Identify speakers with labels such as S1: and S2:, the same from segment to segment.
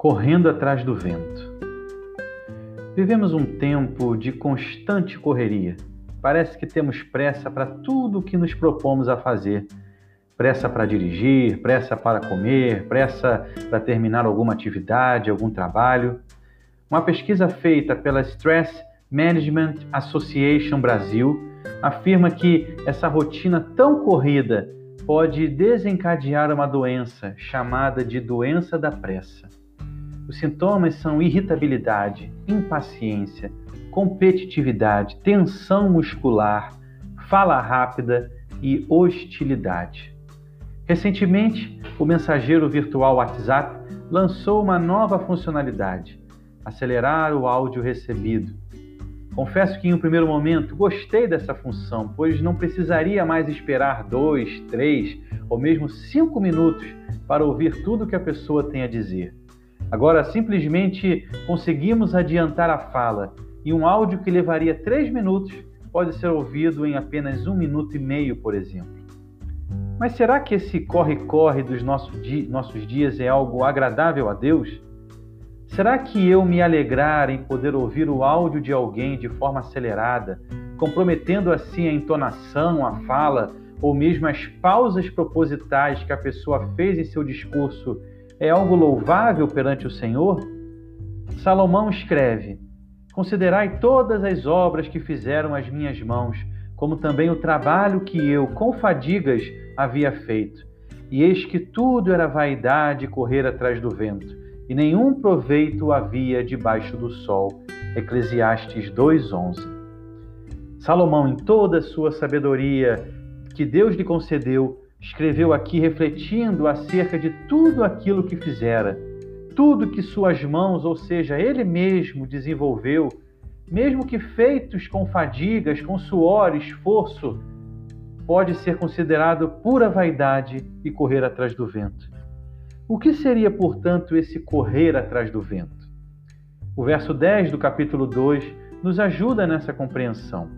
S1: correndo atrás do vento. Vivemos um tempo de constante correria. Parece que temos pressa para tudo o que nos propomos a fazer. Pressa para dirigir, pressa para comer, pressa para terminar alguma atividade, algum trabalho. Uma pesquisa feita pela Stress Management Association Brasil afirma que essa rotina tão corrida pode desencadear uma doença chamada de doença da pressa. Os sintomas são irritabilidade, impaciência, competitividade, tensão muscular, fala rápida e hostilidade. Recentemente, o mensageiro virtual WhatsApp lançou uma nova funcionalidade: acelerar o áudio recebido. Confesso que em um primeiro momento gostei dessa função, pois não precisaria mais esperar dois, três ou mesmo cinco minutos para ouvir tudo que a pessoa tem a dizer. Agora simplesmente conseguimos adiantar a fala e um áudio que levaria três minutos pode ser ouvido em apenas um minuto e meio, por exemplo. Mas será que esse corre-corre dos nossos dias é algo agradável a Deus? Será que eu me alegrar em poder ouvir o áudio de alguém de forma acelerada, comprometendo assim a entonação, a fala ou mesmo as pausas propositais que a pessoa fez em seu discurso é algo louvável perante o Senhor? Salomão escreve: Considerai todas as obras que fizeram as minhas mãos, como também o trabalho que eu, com fadigas, havia feito. E eis que tudo era vaidade correr atrás do vento, e nenhum proveito havia debaixo do sol. Eclesiastes 2:11. Salomão, em toda a sua sabedoria que Deus lhe concedeu, escreveu aqui refletindo acerca de tudo aquilo que fizera, tudo que suas mãos, ou seja, ele mesmo desenvolveu, mesmo que feitos com fadigas, com suor, esforço, pode ser considerado pura vaidade e correr atrás do vento. O que seria, portanto, esse correr atrás do vento? O verso 10 do capítulo 2 nos ajuda nessa compreensão.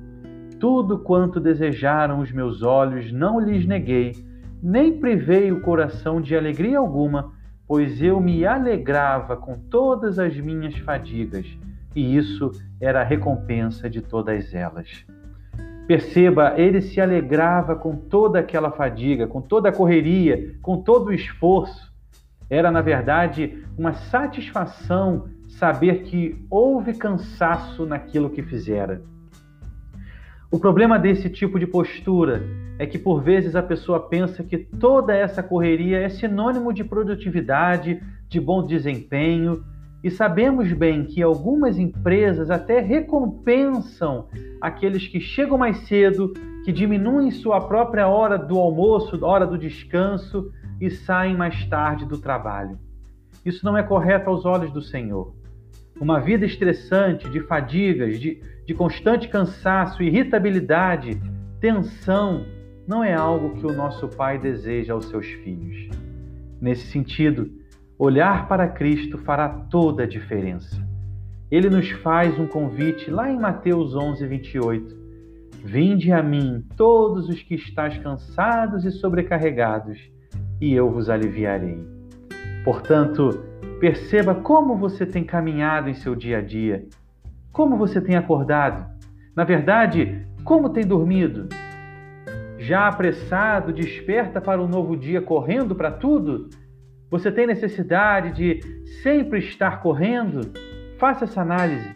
S1: Tudo quanto desejaram os meus olhos não lhes neguei, nem privei o coração de alegria alguma, pois eu me alegrava com todas as minhas fadigas, e isso era a recompensa de todas elas. Perceba, ele se alegrava com toda aquela fadiga, com toda a correria, com todo o esforço. Era, na verdade, uma satisfação saber que houve cansaço naquilo que fizera. O problema desse tipo de postura é que por vezes a pessoa pensa que toda essa correria é sinônimo de produtividade, de bom desempenho, e sabemos bem que algumas empresas até recompensam aqueles que chegam mais cedo, que diminuem sua própria hora do almoço, hora do descanso e saem mais tarde do trabalho. Isso não é correto aos olhos do Senhor. Uma vida estressante, de fadigas, de, de constante cansaço, irritabilidade, tensão, não é algo que o nosso Pai deseja aos seus filhos. Nesse sentido, olhar para Cristo fará toda a diferença. Ele nos faz um convite lá em Mateus 11, 28. Vinde a mim, todos os que estáis cansados e sobrecarregados, e eu vos aliviarei. Portanto, perceba como você tem caminhado em seu dia a dia como você tem acordado? Na verdade, como tem dormido? Já apressado, desperta para um novo dia correndo para tudo? Você tem necessidade de sempre estar correndo? Faça essa análise.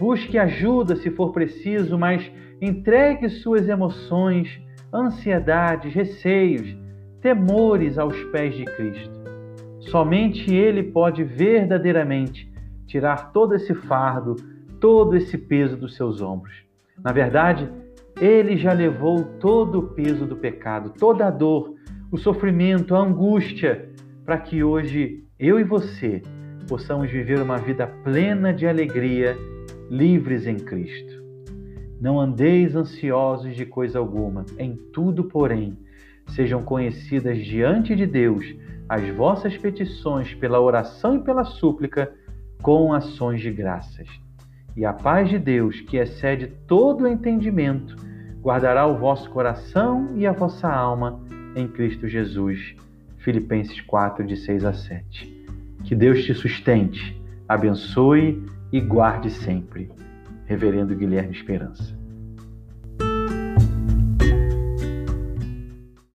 S1: Busque ajuda se for preciso, mas entregue suas emoções, ansiedades, receios, temores aos pés de Cristo. Somente Ele pode verdadeiramente tirar todo esse fardo todo esse peso dos seus ombros. Na verdade, ele já levou todo o peso do pecado, toda a dor, o sofrimento, a angústia, para que hoje eu e você possamos viver uma vida plena de alegria, livres em Cristo. Não andeis ansiosos de coisa alguma, em tudo, porém, sejam conhecidas diante de Deus as vossas petições pela oração e pela súplica com ações de graças e a paz de Deus, que excede todo o entendimento, guardará o vosso coração e a vossa alma em Cristo Jesus. Filipenses 4, de 6 a 7. Que Deus te sustente, abençoe e guarde sempre. Reverendo Guilherme Esperança.